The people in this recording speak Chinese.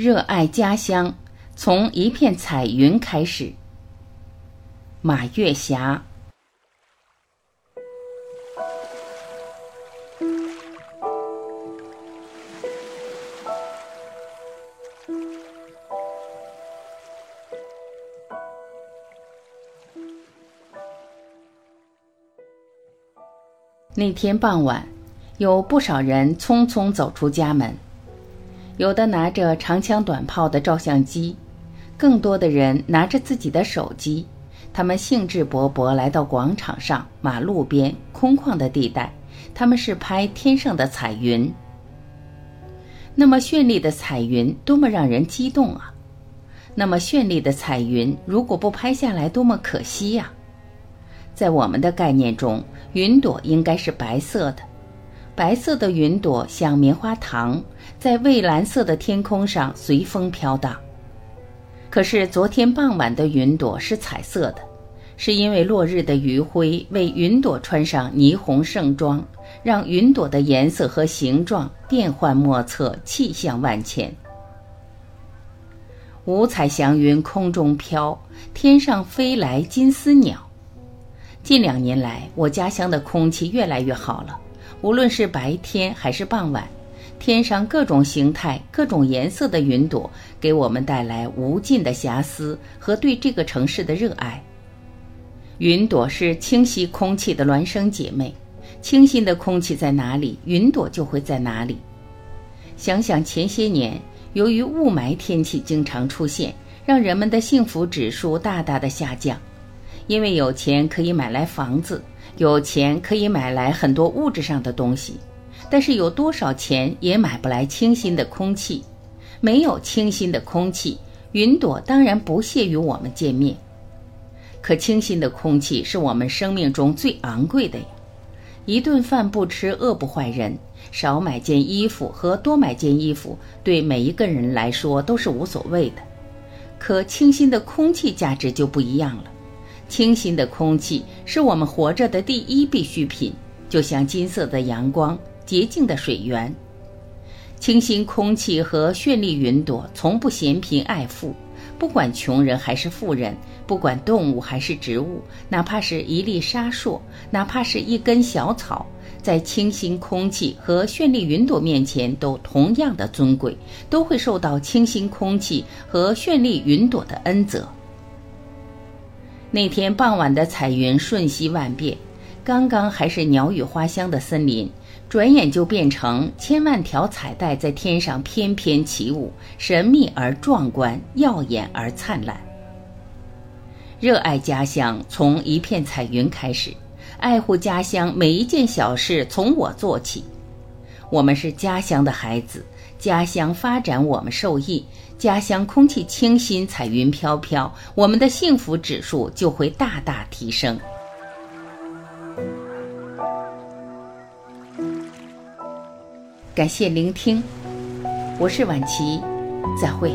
热爱家乡，从一片彩云开始。马月霞。那天傍晚，有不少人匆匆走出家门，有的拿着长枪短炮的照相机，更多的人拿着自己的手机。他们兴致勃勃来到广场上、马路边空旷的地带，他们是拍天上的彩云。那么绚丽的彩云，多么让人激动啊！那么绚丽的彩云，如果不拍下来，多么可惜呀！在我们的概念中，云朵应该是白色的，白色的云朵像棉花糖，在蔚蓝色的天空上随风飘荡。可是昨天傍晚的云朵是彩色的，是因为落日的余晖为云朵穿上霓虹盛装，让云朵的颜色和形状变幻莫测，气象万千。五彩祥云空中飘，天上飞来金丝鸟。近两年来，我家乡的空气越来越好了。无论是白天还是傍晚，天上各种形态、各种颜色的云朵，给我们带来无尽的遐思和对这个城市的热爱。云朵是清晰空气的孪生姐妹，清新的空气在哪里，云朵就会在哪里。想想前些年，由于雾霾天气经常出现，让人们的幸福指数大大的下降。因为有钱可以买来房子，有钱可以买来很多物质上的东西，但是有多少钱也买不来清新的空气。没有清新的空气，云朵当然不屑与我们见面。可清新的空气是我们生命中最昂贵的呀！一顿饭不吃饿不坏人，少买件衣服和多买件衣服对每一个人来说都是无所谓的。可清新的空气价值就不一样了。清新的空气是我们活着的第一必需品，就像金色的阳光、洁净的水源。清新空气和绚丽云朵从不嫌贫爱富，不管穷人还是富人，不管动物还是植物，哪怕是一粒沙硕，哪怕是一根小草，在清新空气和绚丽云朵面前都同样的尊贵，都会受到清新空气和绚丽云朵的恩泽。那天傍晚的彩云瞬息万变，刚刚还是鸟语花香的森林，转眼就变成千万条彩带在天上翩翩起舞，神秘而壮观，耀眼而灿烂。热爱家乡，从一片彩云开始；爱护家乡，每一件小事从我做起。我们是家乡的孩子家乡发展我们受益家乡空气清新彩云飘飘我们的幸福指数就会大大提升。感谢聆听我是婉琪再会。